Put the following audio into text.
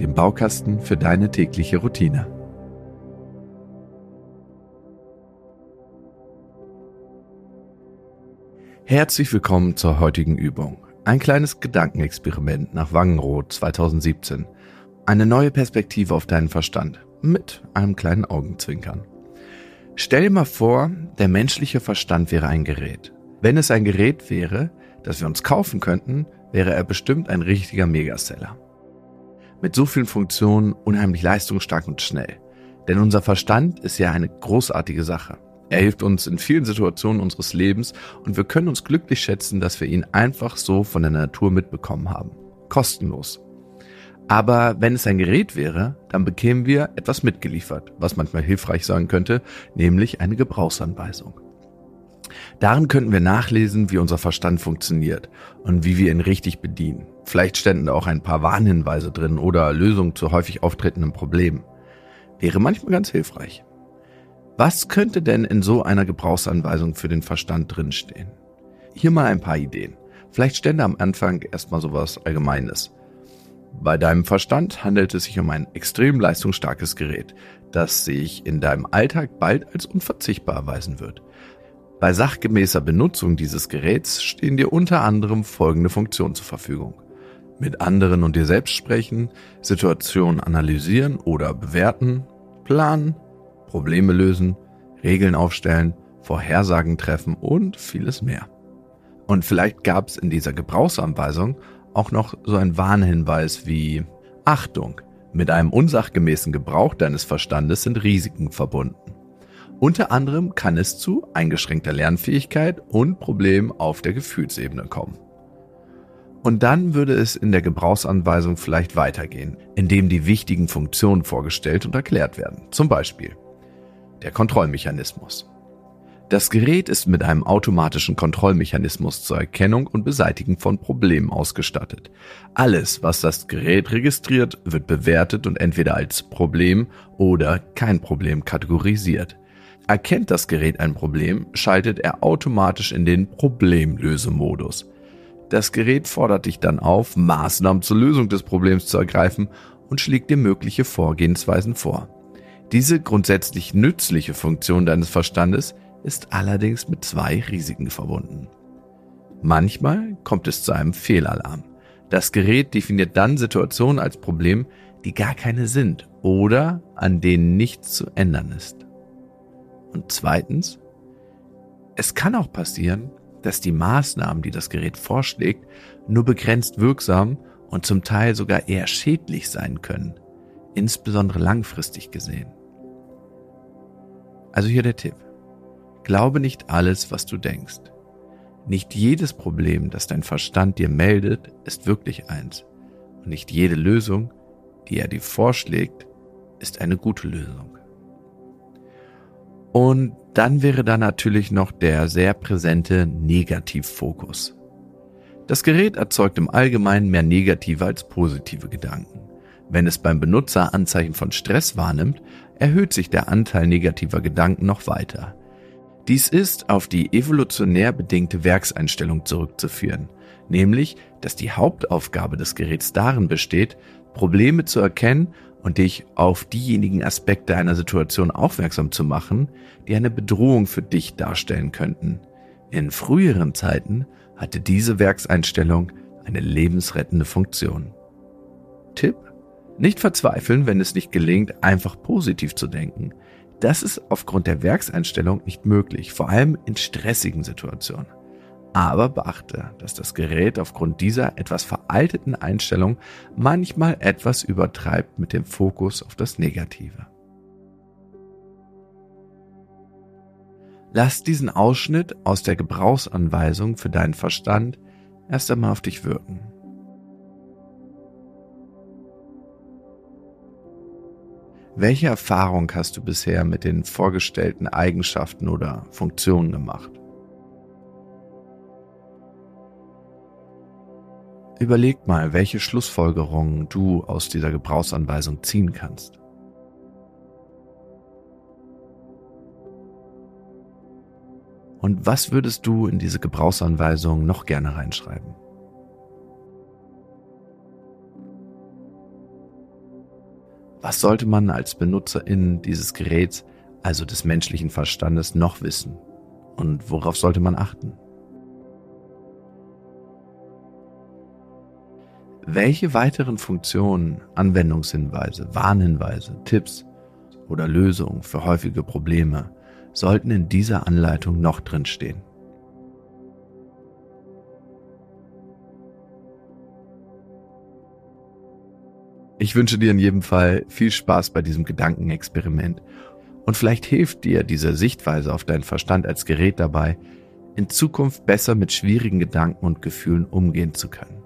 dem Baukasten für deine tägliche Routine. Herzlich willkommen zur heutigen Übung. Ein kleines Gedankenexperiment nach Wangenroth 2017. Eine neue Perspektive auf deinen Verstand mit einem kleinen Augenzwinkern. Stell dir mal vor, der menschliche Verstand wäre ein Gerät. Wenn es ein Gerät wäre, das wir uns kaufen könnten, wäre er bestimmt ein richtiger Megaseller mit so vielen Funktionen unheimlich leistungsstark und schnell. Denn unser Verstand ist ja eine großartige Sache. Er hilft uns in vielen Situationen unseres Lebens und wir können uns glücklich schätzen, dass wir ihn einfach so von der Natur mitbekommen haben. Kostenlos. Aber wenn es ein Gerät wäre, dann bekämen wir etwas mitgeliefert, was manchmal hilfreich sein könnte, nämlich eine Gebrauchsanweisung. Darin könnten wir nachlesen, wie unser Verstand funktioniert und wie wir ihn richtig bedienen. Vielleicht ständen da auch ein paar Warnhinweise drin oder Lösungen zu häufig auftretenden Problemen. Wäre manchmal ganz hilfreich. Was könnte denn in so einer Gebrauchsanweisung für den Verstand drinstehen? Hier mal ein paar Ideen. Vielleicht stände am Anfang erstmal sowas Allgemeines. Bei deinem Verstand handelt es sich um ein extrem leistungsstarkes Gerät, das sich in deinem Alltag bald als unverzichtbar erweisen wird. Bei sachgemäßer Benutzung dieses Geräts stehen dir unter anderem folgende Funktionen zur Verfügung. Mit anderen und dir selbst sprechen, Situationen analysieren oder bewerten, planen, Probleme lösen, Regeln aufstellen, Vorhersagen treffen und vieles mehr. Und vielleicht gab es in dieser Gebrauchsanweisung auch noch so ein Warnhinweis wie Achtung, mit einem unsachgemäßen Gebrauch deines Verstandes sind Risiken verbunden. Unter anderem kann es zu eingeschränkter Lernfähigkeit und Problemen auf der Gefühlsebene kommen. Und dann würde es in der Gebrauchsanweisung vielleicht weitergehen, indem die wichtigen Funktionen vorgestellt und erklärt werden. Zum Beispiel der Kontrollmechanismus. Das Gerät ist mit einem automatischen Kontrollmechanismus zur Erkennung und Beseitigung von Problemen ausgestattet. Alles, was das Gerät registriert, wird bewertet und entweder als Problem oder kein Problem kategorisiert. Erkennt das Gerät ein Problem, schaltet er automatisch in den Problemlösemodus. Das Gerät fordert dich dann auf, Maßnahmen zur Lösung des Problems zu ergreifen und schlägt dir mögliche Vorgehensweisen vor. Diese grundsätzlich nützliche Funktion deines Verstandes ist allerdings mit zwei Risiken verbunden. Manchmal kommt es zu einem Fehlalarm. Das Gerät definiert dann Situationen als Problem, die gar keine sind oder an denen nichts zu ändern ist. Und zweitens, es kann auch passieren, dass die Maßnahmen, die das Gerät vorschlägt, nur begrenzt wirksam und zum Teil sogar eher schädlich sein können, insbesondere langfristig gesehen. Also hier der Tipp. Glaube nicht alles, was du denkst. Nicht jedes Problem, das dein Verstand dir meldet, ist wirklich eins. Und nicht jede Lösung, die er dir vorschlägt, ist eine gute Lösung. Und dann wäre da natürlich noch der sehr präsente Negativfokus. Das Gerät erzeugt im Allgemeinen mehr negative als positive Gedanken. Wenn es beim Benutzer Anzeichen von Stress wahrnimmt, erhöht sich der Anteil negativer Gedanken noch weiter. Dies ist auf die evolutionär bedingte Werkseinstellung zurückzuführen, nämlich, dass die Hauptaufgabe des Geräts darin besteht, Probleme zu erkennen und dich auf diejenigen Aspekte einer Situation aufmerksam zu machen, die eine Bedrohung für dich darstellen könnten. In früheren Zeiten hatte diese Werkseinstellung eine lebensrettende Funktion. Tipp? Nicht verzweifeln, wenn es nicht gelingt, einfach positiv zu denken. Das ist aufgrund der Werkseinstellung nicht möglich, vor allem in stressigen Situationen. Aber beachte, dass das Gerät aufgrund dieser etwas veralteten Einstellung manchmal etwas übertreibt mit dem Fokus auf das Negative. Lass diesen Ausschnitt aus der Gebrauchsanweisung für deinen Verstand erst einmal auf dich wirken. Welche Erfahrung hast du bisher mit den vorgestellten Eigenschaften oder Funktionen gemacht? Überleg mal, welche Schlussfolgerungen du aus dieser Gebrauchsanweisung ziehen kannst. Und was würdest du in diese Gebrauchsanweisung noch gerne reinschreiben? Was sollte man als Benutzerin dieses Geräts, also des menschlichen Verstandes, noch wissen? Und worauf sollte man achten? Welche weiteren Funktionen, Anwendungshinweise, Warnhinweise, Tipps oder Lösungen für häufige Probleme sollten in dieser Anleitung noch drinstehen? Ich wünsche dir in jedem Fall viel Spaß bei diesem Gedankenexperiment und vielleicht hilft dir diese Sichtweise auf deinen Verstand als Gerät dabei, in Zukunft besser mit schwierigen Gedanken und Gefühlen umgehen zu können.